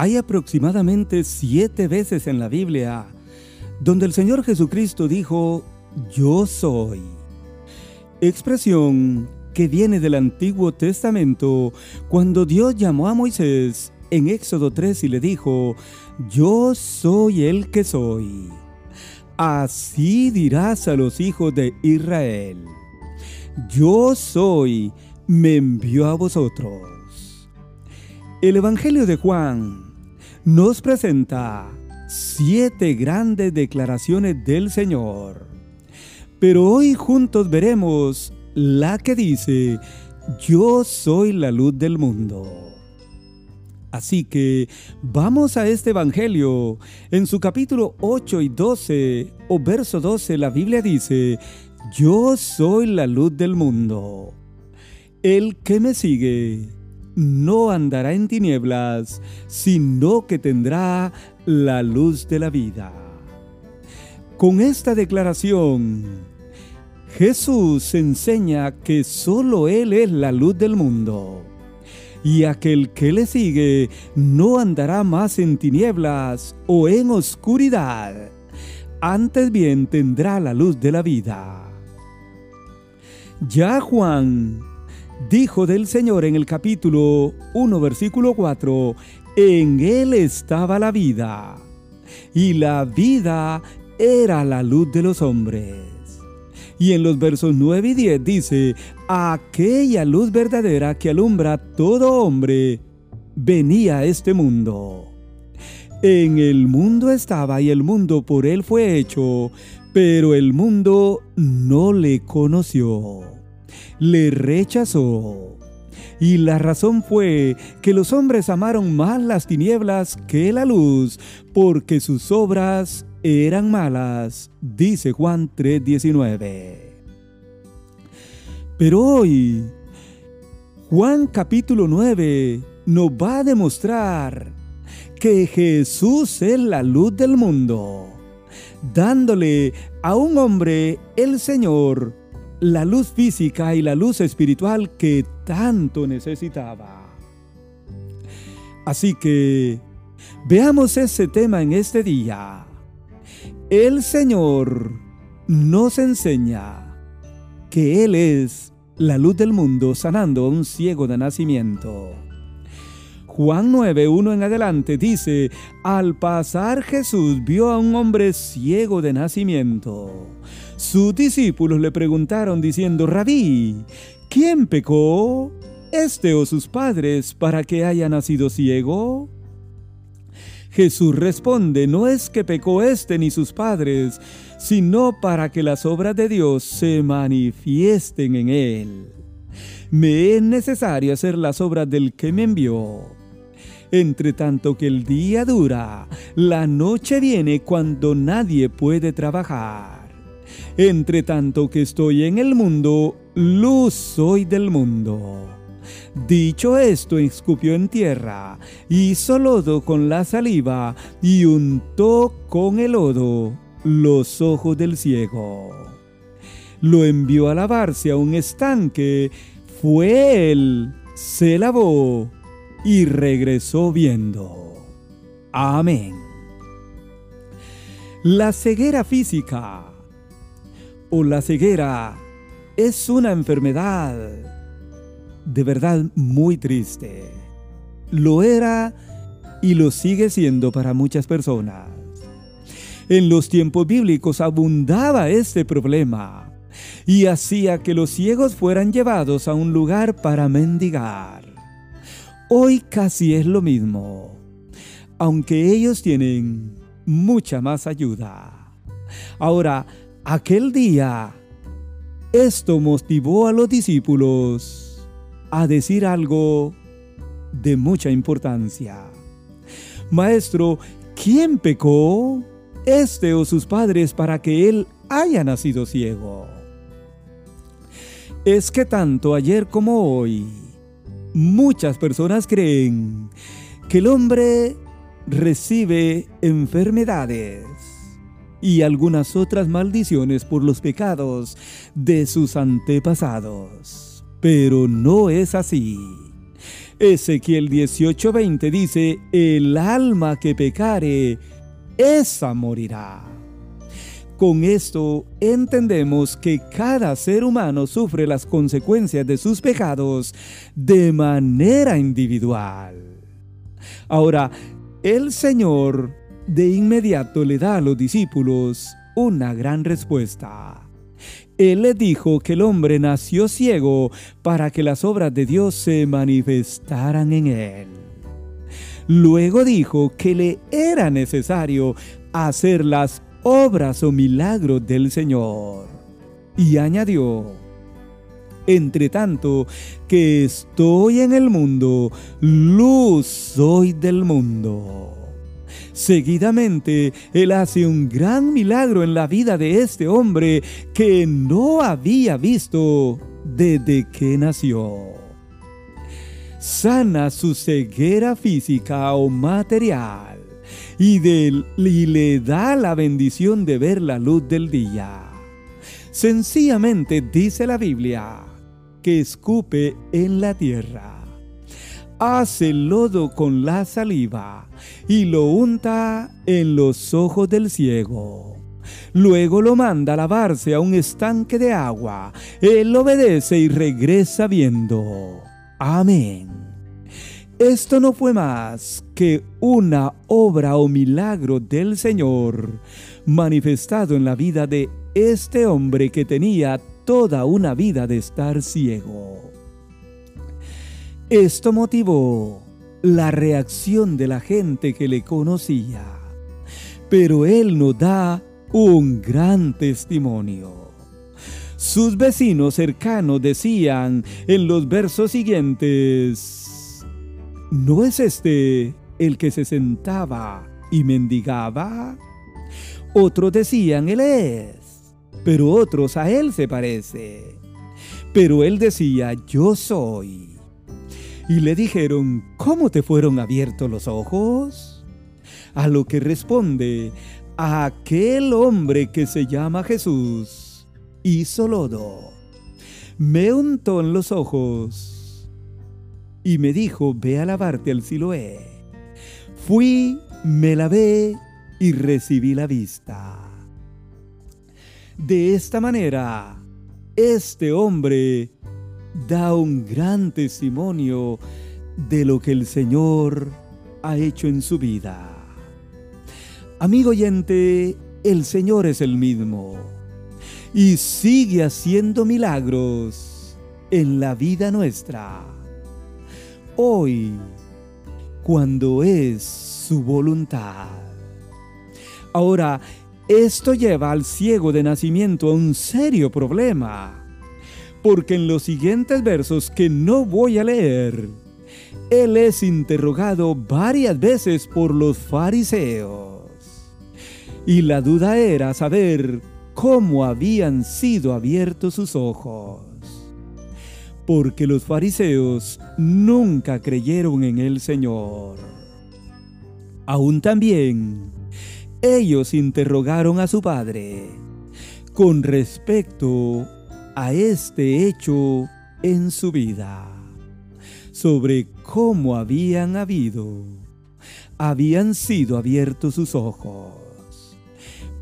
Hay aproximadamente siete veces en la Biblia donde el Señor Jesucristo dijo, yo soy. Expresión que viene del Antiguo Testamento cuando Dios llamó a Moisés en Éxodo 3 y le dijo, yo soy el que soy. Así dirás a los hijos de Israel, yo soy, me envió a vosotros. El Evangelio de Juan nos presenta siete grandes declaraciones del Señor. Pero hoy juntos veremos la que dice, yo soy la luz del mundo. Así que vamos a este Evangelio. En su capítulo 8 y 12 o verso 12 la Biblia dice, yo soy la luz del mundo. El que me sigue no andará en tinieblas, sino que tendrá la luz de la vida. Con esta declaración, Jesús enseña que solo Él es la luz del mundo y aquel que le sigue no andará más en tinieblas o en oscuridad, antes bien tendrá la luz de la vida. Ya Juan dijo del Señor en el capítulo 1, versículo 4, en él estaba la vida, y la vida era la luz de los hombres. Y en los versos 9 y 10 dice, aquella luz verdadera que alumbra todo hombre, venía a este mundo. En el mundo estaba y el mundo por él fue hecho, pero el mundo no le conoció, le rechazó. Y la razón fue que los hombres amaron más las tinieblas que la luz, porque sus obras eran malas, dice Juan 3:19. Pero hoy, Juan capítulo 9 nos va a demostrar que Jesús es la luz del mundo, dándole a un hombre, el Señor, la luz física y la luz espiritual que tanto necesitaba. Así que veamos ese tema en este día. El Señor nos enseña que Él es la luz del mundo sanando a un ciego de nacimiento. Juan 9, 1 en adelante dice, al pasar Jesús vio a un hombre ciego de nacimiento. Sus discípulos le preguntaron diciendo, Rabí, ¿quién pecó? ¿Este o sus padres para que haya nacido ciego? Jesús responde, no es que pecó este ni sus padres, sino para que las obras de Dios se manifiesten en él. Me es necesario hacer las obras del que me envió. Entre tanto que el día dura, la noche viene cuando nadie puede trabajar. Entre tanto que estoy en el mundo, luz soy del mundo. Dicho esto, escupió en tierra, hizo lodo con la saliva y untó con el lodo los ojos del ciego. Lo envió a lavarse a un estanque, fue él, se lavó y regresó viendo. Amén. La ceguera física o la ceguera es una enfermedad de verdad muy triste. Lo era y lo sigue siendo para muchas personas. En los tiempos bíblicos abundaba este problema y hacía que los ciegos fueran llevados a un lugar para mendigar. Hoy casi es lo mismo, aunque ellos tienen mucha más ayuda. Ahora, aquel día, esto motivó a los discípulos a decir algo de mucha importancia. Maestro, ¿quién pecó? ¿Este o sus padres para que él haya nacido ciego? Es que tanto ayer como hoy, muchas personas creen que el hombre recibe enfermedades y algunas otras maldiciones por los pecados de sus antepasados. Pero no es así. Ezequiel 18:20 dice, el alma que pecare, esa morirá. Con esto entendemos que cada ser humano sufre las consecuencias de sus pecados de manera individual. Ahora, el Señor de inmediato le da a los discípulos una gran respuesta. Él le dijo que el hombre nació ciego para que las obras de Dios se manifestaran en él. Luego dijo que le era necesario hacer las obras o milagros del Señor. Y añadió, entre tanto que estoy en el mundo, luz soy del mundo. Seguidamente, Él hace un gran milagro en la vida de este hombre que no había visto desde que nació. Sana su ceguera física o material y, le da la bendición de ver la luz del día. Sencillamente dice la Biblia que escupe en la tierra, hace lodo con la saliva y lo unta en los ojos del ciego. Luego lo manda a lavarse a un estanque de agua. Él obedece y regresa viendo. Amén. Esto no fue más que una obra o milagro del Señor manifestado en la vida de este hombre que tenía toda una vida de estar ciego. Esto motivó la reacción de la gente que le conocía, pero él nos da un gran testimonio. Sus vecinos cercanos decían en los versos siguientes, ¿No es este el que se sentaba y mendigaba? Otros decían, Él es, pero otros a Él se parece. Pero Él decía, Yo soy. Y le dijeron, ¿cómo te fueron abiertos los ojos? A lo que responde, aquel hombre que se llama Jesús hizo lodo, me untó en los ojos y me dijo, ve a lavarte al Siloé. Fui, me lavé y recibí la vista. De esta manera, este hombre da un gran testimonio de lo que el Señor ha hecho en su vida. Amigo oyente, el Señor es el mismo y sigue haciendo milagros en la vida nuestra hoy cuando es su voluntad. Ahora, esto lleva al ciego de nacimiento a un serio problema, porque en los siguientes versos que no voy a leer, él es interrogado varias veces por los fariseos. Y la duda era saber cómo habían sido abiertos sus ojos porque los fariseos nunca creyeron en el Señor. Aún también, ellos interrogaron a su padre con respecto a este hecho en su vida, sobre cómo habían habido, habían sido abiertos sus ojos.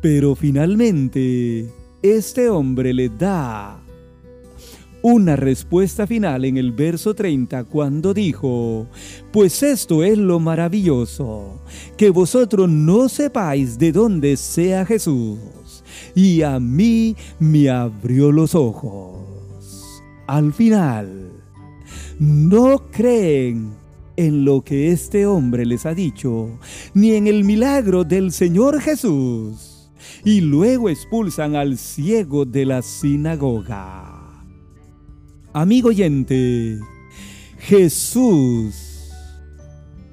Pero finalmente, este hombre le da una respuesta final en el verso 30 cuando dijo, pues esto es lo maravilloso, que vosotros no sepáis de dónde sea Jesús, y a mí me abrió los ojos. Al final, no creen en lo que este hombre les ha dicho, ni en el milagro del Señor Jesús, y luego expulsan al ciego de la sinagoga. Amigo oyente, Jesús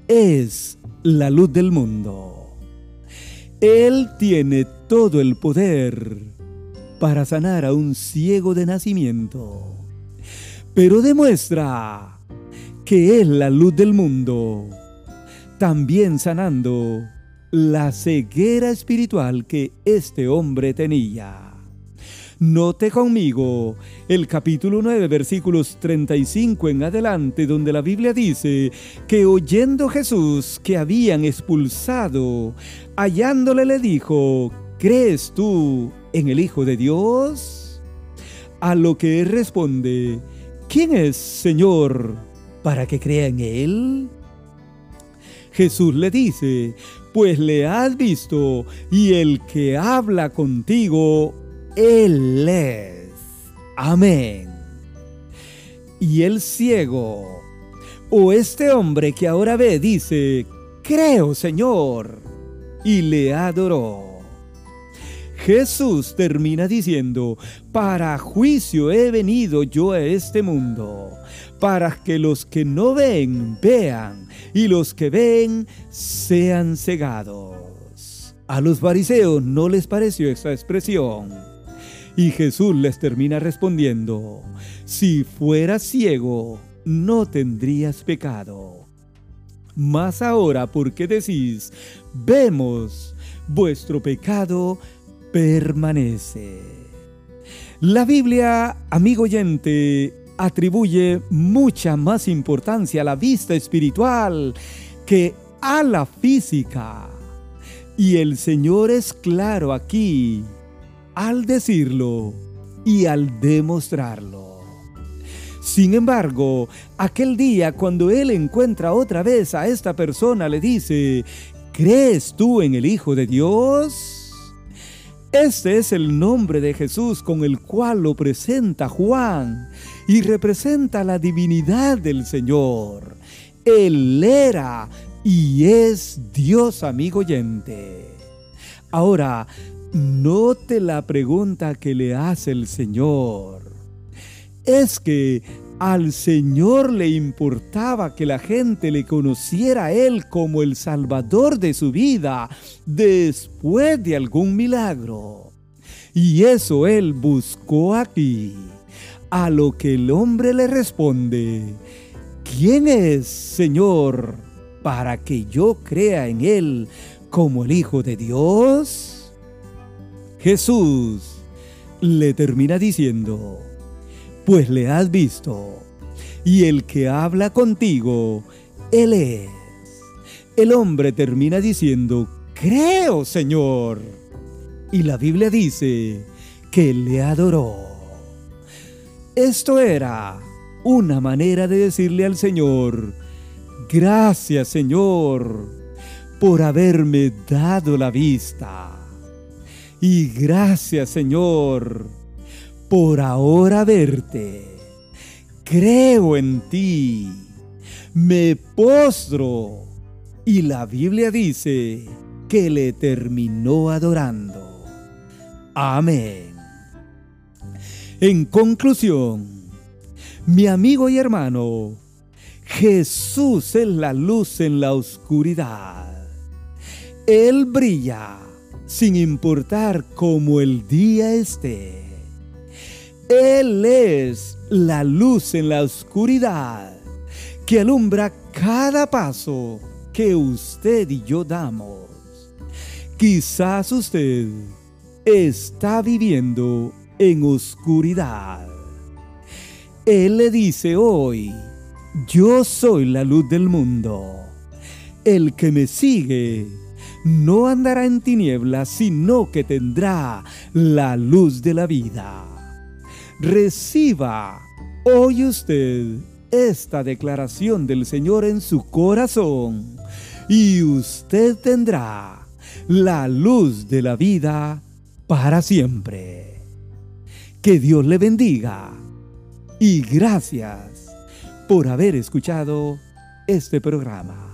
es la luz del mundo. Él tiene todo el poder para sanar a un ciego de nacimiento, pero demuestra que es la luz del mundo, también sanando la ceguera espiritual que este hombre tenía. Note conmigo el capítulo 9, versículos 35 en adelante, donde la Biblia dice que oyendo Jesús que habían expulsado, hallándole le dijo, ¿crees tú en el Hijo de Dios? A lo que él responde, ¿quién es Señor para que crea en él? Jesús le dice, pues le has visto y el que habla contigo, Él es. Amén. Y el ciego, o este hombre que ahora ve, dice, creo Señor, y le adoró. Jesús termina diciendo, para juicio he venido yo a este mundo, para que los que no ven vean y los que ven sean cegados. A los fariseos no les pareció esta expresión. Y Jesús les termina respondiendo, si fueras ciego, no tendrías pecado. Mas ahora, ¿por qué decís, vemos, vuestro pecado permanece? La Biblia, amigo oyente, atribuye mucha más importancia a la vista espiritual que a la física. Y el Señor es claro aquí al decirlo y al demostrarlo. Sin embargo, aquel día cuando Él encuentra otra vez a esta persona, le dice, ¿crees tú en el Hijo de Dios? Este es el nombre de Jesús con el cual lo presenta Juan y representa la divinidad del Señor. Él era y es Dios amigo oyente. Ahora, note la pregunta que le hace el Señor. Es que al Señor le importaba que la gente le conociera a Él como el Salvador de su vida después de algún milagro. Y eso Él buscó aquí. A lo que el hombre le responde, ¿quién es, Señor, para que yo crea en Él como el Hijo de Dios? Jesús le termina diciendo, pues le has visto. Y el que habla contigo, Él es. El hombre termina diciendo, creo, Señor. Y la Biblia dice que le adoró. Esto era una manera de decirle al Señor, gracias Señor por haberme dado la vista. Y gracias Señor por ahora verte. Creo en ti. Me postro. Y la Biblia dice que le terminó adorando. Amén. En conclusión, mi amigo y hermano, Jesús es la luz en la oscuridad. Él brilla sin importar cómo el día esté. Él es la luz en la oscuridad que alumbra cada paso que usted y yo damos. Quizás usted está viviendo en oscuridad. Él le dice hoy, yo soy la luz del mundo. El que me sigue no andará en tinieblas, sino que tendrá la luz de la vida reciba hoy usted esta declaración del Señor en su corazón y usted tendrá la luz de la vida para siempre. Que Dios le bendiga y gracias por haber escuchado este programa.